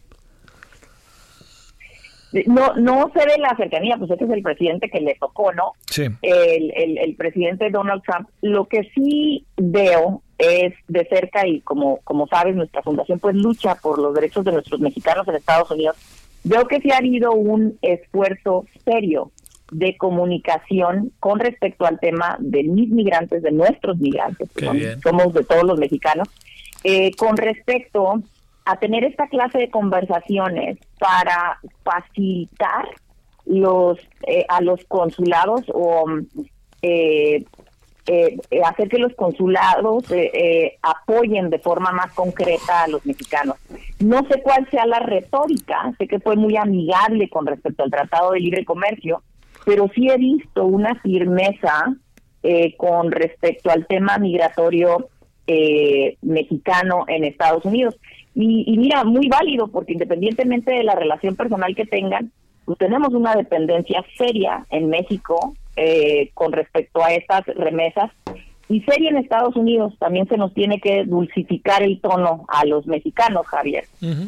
No, no se ve la cercanía, pues este es el presidente que le tocó, ¿no? Sí. El, el, el presidente Donald Trump. Lo que sí veo es de cerca y como, como sabes, nuestra fundación pues lucha por los derechos de nuestros mexicanos en Estados Unidos. Veo que sí ha habido un esfuerzo serio de comunicación con respecto al tema de mis migrantes, de nuestros migrantes, que somos de todos los mexicanos, eh, con respecto a tener esta clase de conversaciones para facilitar los eh, a los consulados o eh, eh, hacer que los consulados apoyen de forma más concreta a los mexicanos. No sé cuál sea la retórica, sé que fue muy amigable con respecto al Tratado de Libre Comercio, pero sí he visto una firmeza con respecto al tema migratorio mexicano en Estados Unidos. Y, mira, muy válido, porque independientemente de la relación personal que tengan, pues tenemos una dependencia seria en México eh, con respecto a estas remesas y seria en Estados Unidos. También se nos tiene que dulcificar el tono a los mexicanos, Javier,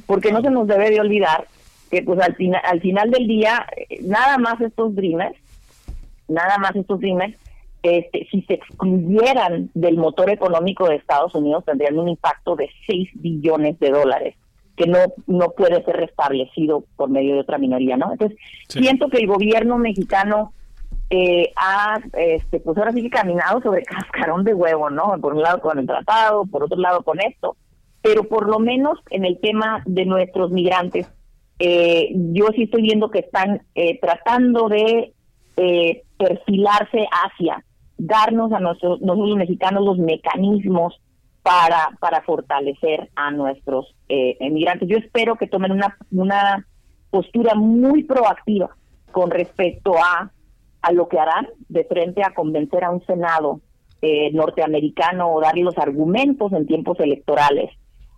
porque no se nos debe de olvidar que pues al, final al final del día, eh, nada más estos dreamers, nada más estos dreamers, este, si se excluyeran del motor económico de Estados Unidos, tendrían un impacto de 6 billones de dólares que no no puede ser restablecido por medio de otra minoría, ¿no? Entonces, siento que el gobierno mexicano eh, ha, este, pues ahora sí que caminado sobre cascarón de huevo, ¿no? Por un lado con el tratado, por otro lado con esto, pero por lo menos en el tema de nuestros migrantes, eh, yo sí estoy viendo que están eh, tratando de perfilarse hacia darnos a nosotros, nosotros mexicanos los mecanismos para, para fortalecer a nuestros eh, emigrantes. Yo espero que tomen una, una postura muy proactiva con respecto a, a lo que harán de frente a convencer a un Senado eh, norteamericano o darle los argumentos en tiempos electorales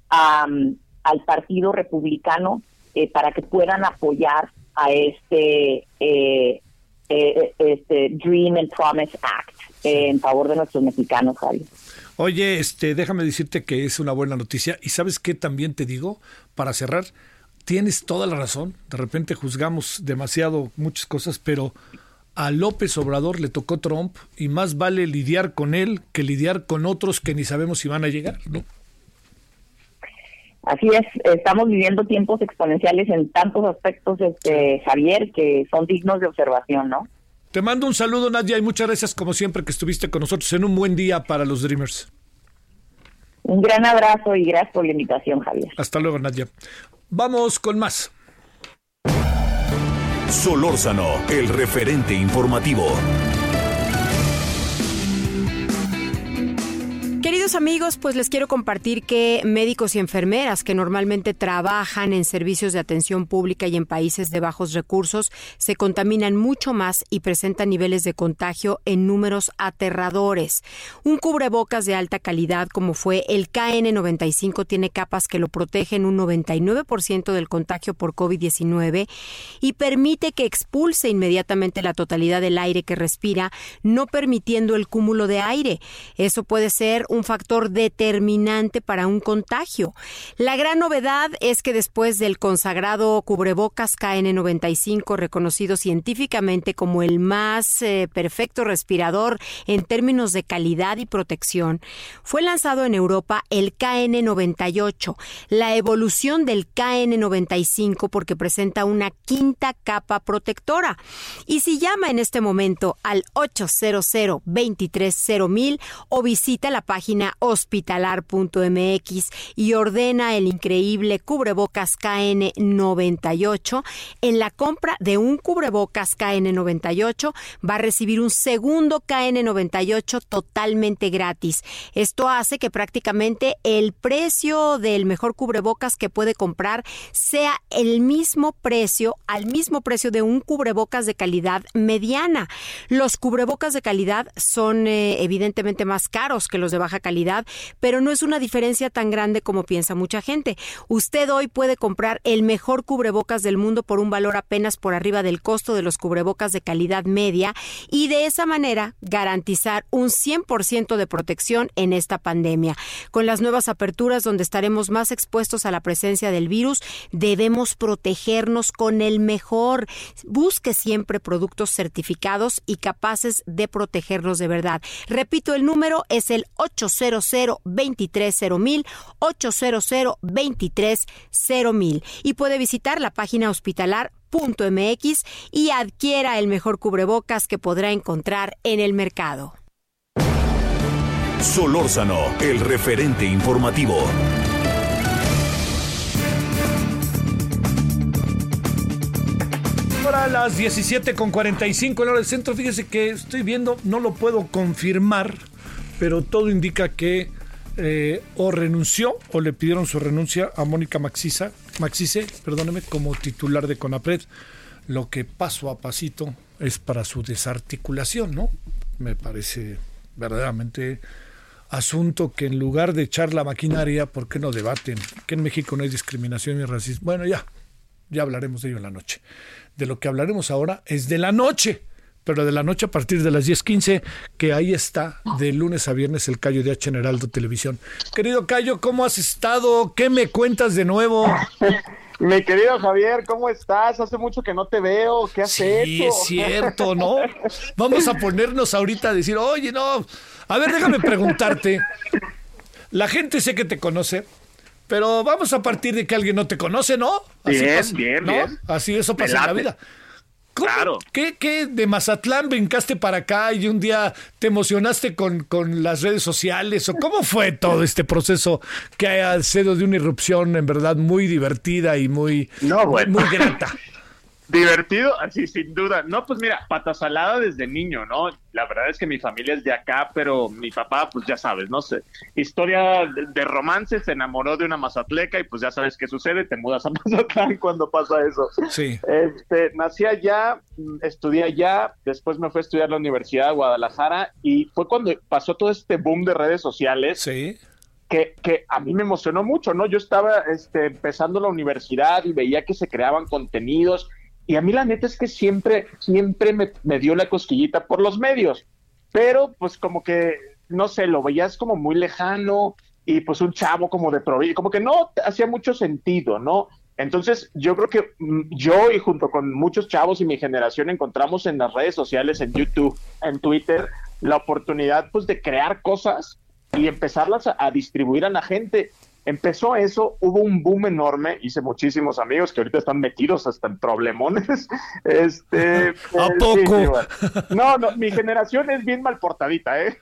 al Partido Republicano eh, para que puedan apoyar a este, este Dream and Promise Act en favor de nuestros mexicanos, Javi. Oye, este, déjame decirte que es una buena noticia. Y sabes qué también te digo, para cerrar, tienes toda la razón. De repente juzgamos demasiado muchas cosas, pero a López Obrador le tocó Trump y más vale lidiar con él que lidiar con otros que ni sabemos si van a llegar, ¿no? Así es, estamos viviendo tiempos exponenciales en tantos aspectos, este, Javier, que son dignos de observación, ¿no? Te mando un saludo, Nadia, y muchas gracias como siempre que estuviste con nosotros en un buen día para los Dreamers. Un gran abrazo y gracias por la invitación, Javier. Hasta luego, Nadia. Vamos con más. Solórzano, el referente informativo. Amigos, pues les quiero compartir que médicos y enfermeras que normalmente trabajan en servicios de atención pública y en países de bajos recursos se contaminan mucho más y presentan niveles de contagio en números aterradores. Un cubrebocas de alta calidad como fue el KN95 tiene capas que lo protegen un 99% del contagio por COVID-19 y permite que expulse inmediatamente la totalidad del aire que respira, no permitiendo el cúmulo de aire. Eso puede ser un factor determinante para un contagio. La gran novedad es que después del consagrado cubrebocas KN95, reconocido científicamente como el más eh, perfecto respirador en términos de calidad y protección, fue lanzado en Europa el KN98, la evolución del KN95 porque presenta una quinta capa protectora. Y si llama en este momento al 800 230 o visita la página hospitalar.mx y ordena el increíble cubrebocas KN98. En la compra de un cubrebocas KN98 va a recibir un segundo KN98 totalmente gratis. Esto hace que prácticamente el precio del mejor cubrebocas que puede comprar sea el mismo precio, al mismo precio de un cubrebocas de calidad mediana. Los cubrebocas de calidad son eh, evidentemente más caros que los de baja calidad, pero no es una diferencia tan grande como piensa mucha gente. Usted hoy puede comprar el mejor cubrebocas del mundo por un valor apenas por arriba del costo de los cubrebocas de calidad media y de esa manera garantizar un 100% de protección en esta pandemia. Con las nuevas aperturas donde estaremos más expuestos a la presencia del virus, debemos protegernos con el mejor. Busque siempre productos certificados y capaces de protegernos de verdad. Repito, el número es el 8 800 230 800 230 y puede visitar la página hospitalar.mx y adquiera el mejor cubrebocas que podrá encontrar en el mercado. Solórzano, el referente informativo. Ahora las 17 con 45 en hora del centro. Fíjese que estoy viendo, no lo puedo confirmar pero todo indica que eh, o renunció o le pidieron su renuncia a Mónica Maxisa, Maxice, perdóneme, como titular de CONAPRED, lo que paso a pasito es para su desarticulación, ¿no? Me parece verdaderamente asunto que en lugar de echar la maquinaria, ¿por qué no debaten? Que en México no hay discriminación ni racismo. Bueno, ya, ya hablaremos de ello en la noche. De lo que hablaremos ahora es de la noche pero de la noche a partir de las 10:15, que ahí está, de lunes a viernes, el Cayo de H Heraldo Televisión. Querido Cayo, ¿cómo has estado? ¿Qué me cuentas de nuevo? Mi querido Javier, ¿cómo estás? Hace mucho que no te veo. ¿Qué has sí, hecho? es cierto, ¿no? Vamos a ponernos ahorita a decir, oye, no. A ver, déjame preguntarte. La gente sé que te conoce, pero vamos a partir de que alguien no te conoce, ¿no? Así bien, bien, bien. Así eso pasa en la vida. Claro. ¿Qué, ¿Qué, de Mazatlán brincaste para acá y un día te emocionaste con, con las redes sociales? ¿O cómo fue todo este proceso que ha sido de una irrupción en verdad muy divertida y muy, muy grata? Divertido, así sin duda. No, pues mira, pata salada desde niño, ¿no? La verdad es que mi familia es de acá, pero mi papá, pues ya sabes, no sé, historia de, romance, se enamoró de una mazatleca y pues ya sabes qué sucede, te mudas a Mazatlán cuando pasa eso. Sí. Este, nací allá, estudié allá, después me fui a estudiar a la Universidad de Guadalajara y fue cuando pasó todo este boom de redes sociales. Sí. Que, que, a mí me emocionó mucho, ¿no? Yo estaba este, empezando la universidad y veía que se creaban contenidos y a mí la neta es que siempre, siempre me, dio la cosquillita por los medios, pero pues como que, no sé, lo veías como muy lejano y pues un chavo como de provincia, como que no hacía mucho sentido, ¿no? Entonces, yo creo que mm, yo y junto con muchos chavos y mi generación encontramos en las redes sociales, en YouTube, en Twitter, la oportunidad pues de crear cosas y empezarlas a distribuir a la gente. Empezó eso, hubo un boom enorme, hice muchísimos amigos que ahorita están metidos hasta en problemones. Este, ¿A poco? No, no, mi generación es bien mal portadita, ¿eh,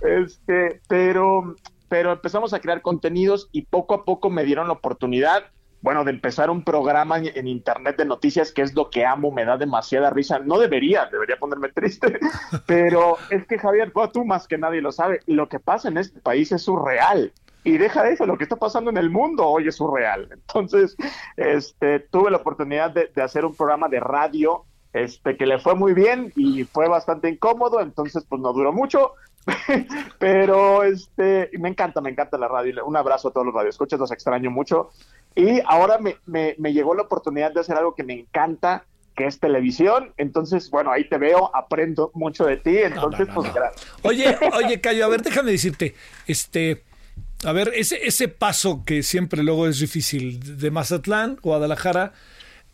Este, pero, pero empezamos a crear contenidos y poco a poco me dieron la oportunidad bueno, de empezar un programa en, internet de noticias, que es lo que amo, me da demasiada risa. No debería, debería ponerme triste, pero es que Javier, tú más que nadie lo sabe, lo que pasa en este país es surreal. Y deja de eso, lo que está pasando en el mundo hoy es surreal. Entonces, este, tuve la oportunidad de, de hacer un programa de radio este, que le fue muy bien y fue bastante incómodo, entonces pues no duró mucho, pero este, me encanta, me encanta la radio. Un abrazo a todos los radioescuchas, los extraño mucho. Y ahora me, me, me llegó la oportunidad de hacer algo que me encanta, que es televisión. Entonces, bueno, ahí te veo, aprendo mucho de ti. Entonces, pues gracias. Oye, oye, Cayo, a ver, déjame decirte, este, a ver, ese, ese paso que siempre luego es difícil de Mazatlán, Guadalajara,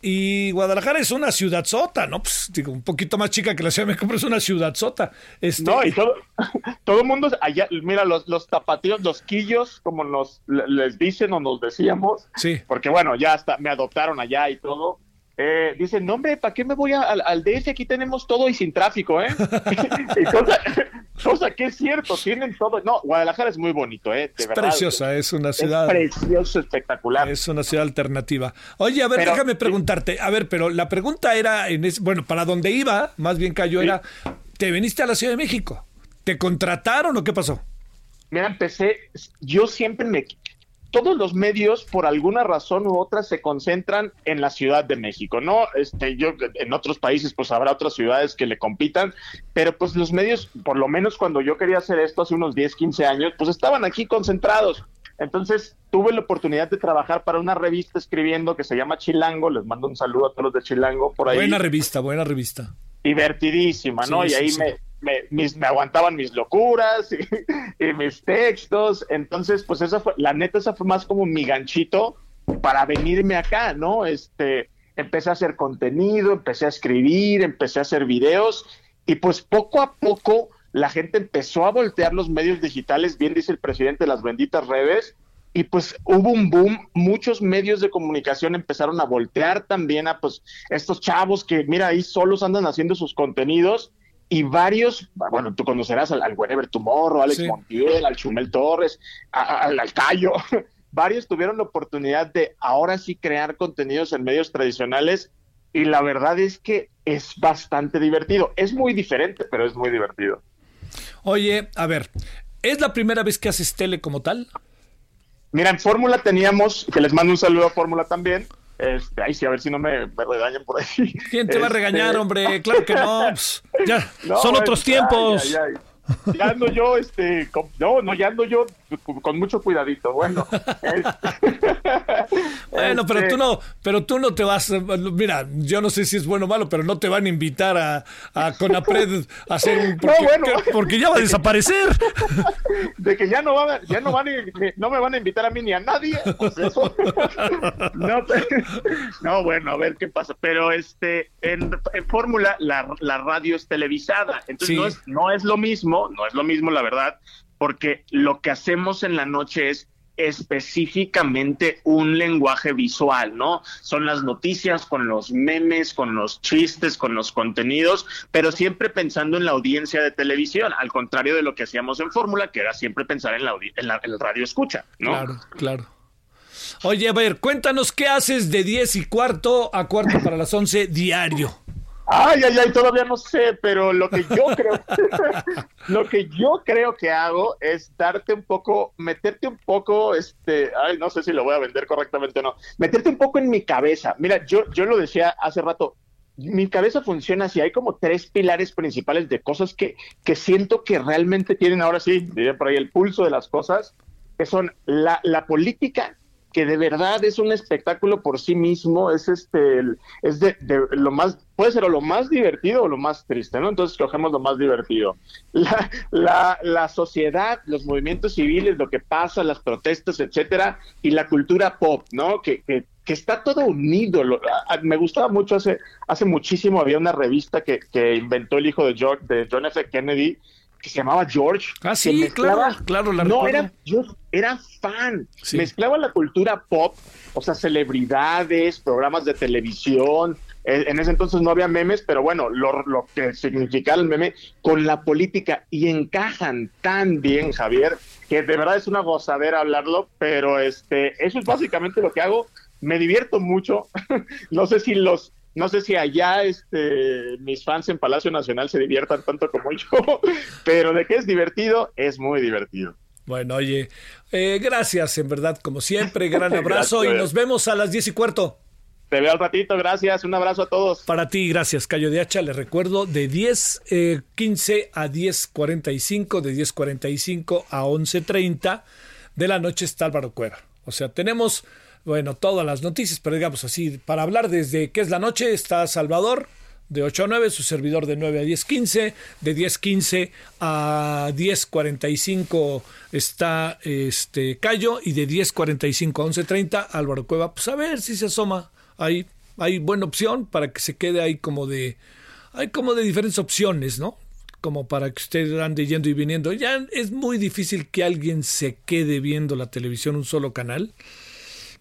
y Guadalajara es una ciudad sota, ¿no? Pues digo, un poquito más chica que la Ciudad de México, pero es una ciudad sota. Este... No, y todo, todo el mundo allá, mira, los, los tapatíos, los quillos, como nos les dicen o nos decíamos. Sí. Porque bueno, ya hasta me adoptaron allá y todo eh, dicen, no hombre, ¿para qué me voy al, al, DF? Aquí tenemos todo y sin tráfico, ¿eh? y cosa, que es cierto, tienen todo. No, Guadalajara es muy bonito, ¿eh? es preciosa, es una ciudad. Es precioso, espectacular. Es una ciudad alternativa. Oye, a ver, déjame preguntarte, a ver, pero la pregunta era, en bueno, para dónde iba, más bien cayó, era, ¿te viniste a la Ciudad de México? ¿Te contrataron o qué pasó? Mira, empecé, yo siempre me, todos los medios, por alguna razón u otra, se concentran en la Ciudad de México, ¿no? Este, yo, en otros países, pues habrá otras ciudades que le compitan, pero pues los medios, por lo menos cuando yo quería hacer esto hace unos 10, 15 años, pues estaban aquí concentrados. Entonces tuve la oportunidad de trabajar para una revista escribiendo que se llama Chilango. Les mando un saludo a todos los de Chilango por ahí. Buena revista, buena revista. Divertidísima, ¿no? y ahí me, me, me, aguantaban mis locuras y, mis textos. Entonces, pues esa la neta, esa fue más como mi ganchito para venirme acá, ¿no? Este, empecé a hacer contenido, empecé a escribir, empecé a hacer videos y pues poco a poco la gente empezó a voltear los medios digitales, bien dice el presidente, las benditas redes, y pues hubo un boom, muchos medios de comunicación empezaron a voltear también a pues estos chavos que mira ahí solos andan haciendo sus contenidos y varios, bueno, tú conocerás al, al Tomorrow, Alex Montiel, al Chumel Torres, al, al Cayo, varios tuvieron la oportunidad de ahora sí crear contenidos en medios tradicionales y la verdad es que es bastante divertido. Es muy diferente, pero es muy divertido. Oye, a ver, ¿es la primera vez que haces tele como tal? Mira, en Fórmula teníamos, que les mando un saludo a Fórmula también, este, ay, sí, a ver si no me, regañan por ahí. ¿Quién te va a regañar, este, hombre? Claro que no. Pues, ya, son otros tiempos. Ya ando yo, este, no, no, ya ando yo con mucho cuidadito. Bueno, bueno, pero tú este no, pero tú no te vas, mira, yo no sé si es bueno o malo, pero no te van a invitar a, a Conapred a hacer un porque, porque ya va a desaparecer. De que ya no va, ya no van, no me van a invitar a mí ni a nadie. Pues eso. no, no, bueno, a ver qué pasa. Pero este, en, Fórmula la, la, radio es televisada, entonces no es, no es lo mismo, no es lo mismo, la verdad porque lo que hacemos en la noche es específicamente un lenguaje visual, ¿no? Son las noticias con los memes, con los chistes, con los contenidos, pero siempre pensando en la audiencia de televisión, al contrario de lo que hacíamos en Fórmula, que era siempre pensar en la, en la el radio escucha, ¿no? Claro, claro. Oye, a ver, cuéntanos qué haces de 10 y cuarto a cuarto para las 11 diario. Ay, ay, ay, todavía no sé, pero lo que yo creo, lo que yo creo que hago es darte un poco, meterte un poco, este, ay, no sé si lo voy a vender correctamente o no, meterte un poco en mi cabeza. Mira, yo, yo lo decía hace rato, mi cabeza funciona así, hay como tres pilares principales de cosas que, que siento que realmente tienen ahora sí, diría por ahí, el pulso de las cosas, que son la, la política, que de verdad es un espectáculo por sí mismo, es este, es de, lo más, puede ser o lo más divertido o lo más triste, ¿no? Entonces cogemos lo más divertido. La, la, la sociedad, los movimientos civiles, lo que pasa, las protestas, etcétera, y la cultura pop, ¿no? Que, que, que está todo unido. me gustaba mucho hace, hace muchísimo, había una revista que, que inventó el hijo de, George, de John F. Kennedy, que se llamaba George. Ah, sí, claro, claro, la No, era, yo era fan. Mezclaba la cultura pop, o sea, celebridades, programas de televisión. En ese entonces no había memes, pero bueno, lo, lo que significaba el meme con la política y encajan tan bien, Javier, que de verdad es una gozadera hablarlo, pero este, eso es básicamente lo que hago me divierto mucho. no sé si los, no sé si allá este, mis fans en Palacio Nacional se diviertan tanto como yo, pero de que es divertido, es muy divertido. Bueno, oye, eh, gracias en verdad, como siempre, gran abrazo y nos vemos a las diez y cuarto. Te veo al ratito, gracias, un abrazo a todos. Para ti, gracias, Cayo de Hacha, le recuerdo de 10, eh, 15 a 10.45, de 10.45 a 11.30 de la noche está Álvaro Cueva. O sea, tenemos bueno, todas las noticias, pero digamos así, para hablar desde qué es la noche está Salvador de 8 a 9, su servidor de 9 a 10.15, de 10.15 a 10.45 está este Cayo y de 10.45 a 11.30 Álvaro Cueva. Pues a ver si se asoma ahí. Hay buena opción para que se quede ahí como de... Hay como de diferentes opciones, ¿no? como para que usted ande yendo y viniendo. Ya es muy difícil que alguien se quede viendo la televisión un solo canal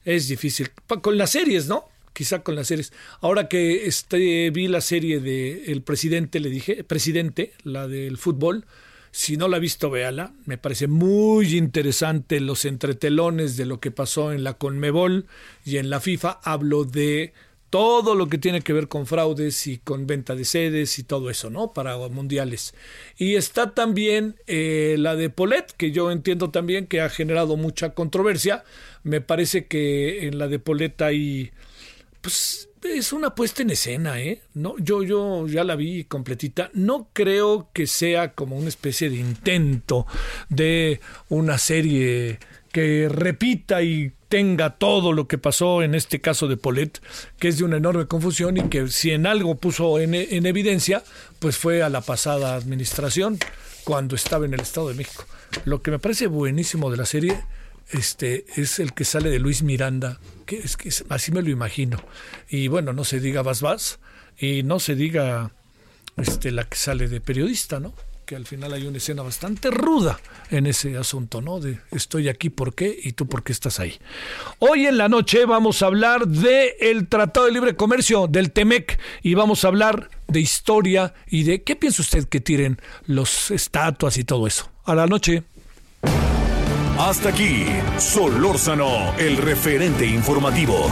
es difícil. Con las series, ¿no? Quizá con las series. Ahora que este, vi la serie de El Presidente, le dije, Presidente, la del fútbol, si no la ha visto, véala. Me parece muy interesante los entretelones de lo que pasó en la Conmebol y en la FIFA. Hablo de todo lo que tiene que ver con fraudes y con venta de sedes y todo eso, ¿no? Para mundiales. Y está también eh, la de Polet, que yo entiendo también que ha generado mucha controversia. Me parece que en la de Polet hay, pues, es una puesta en escena, ¿eh? No, yo, yo ya la vi completita. No creo que sea como una especie de intento de una serie que repita y tenga todo lo que pasó en este caso de Polet, que es de una enorme confusión y que si en algo puso en, en evidencia, pues fue a la pasada administración cuando estaba en el Estado de México. Lo que me parece buenísimo de la serie este, es el que sale de Luis Miranda, que es que así me lo imagino. Y bueno, no se diga Vas Vas y no se diga este, la que sale de periodista, ¿no? Que al final hay una escena bastante ruda en ese asunto, ¿no? De estoy aquí por qué y tú por qué estás ahí. Hoy en la noche vamos a hablar de el Tratado de Libre Comercio del Temec y vamos a hablar de historia y de qué piensa usted que tiren los estatuas y todo eso. A la noche. Hasta aquí, Solórzano, el referente informativo.